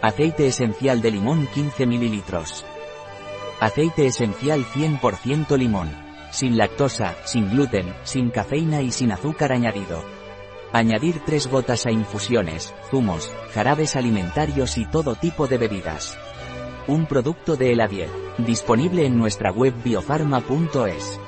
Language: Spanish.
Aceite esencial de limón 15 ml. Aceite esencial 100% limón. Sin lactosa, sin gluten, sin cafeína y sin azúcar añadido. Añadir 3 gotas a infusiones, zumos, jarabes alimentarios y todo tipo de bebidas. Un producto de Eladiel, disponible en nuestra web biofarma.es.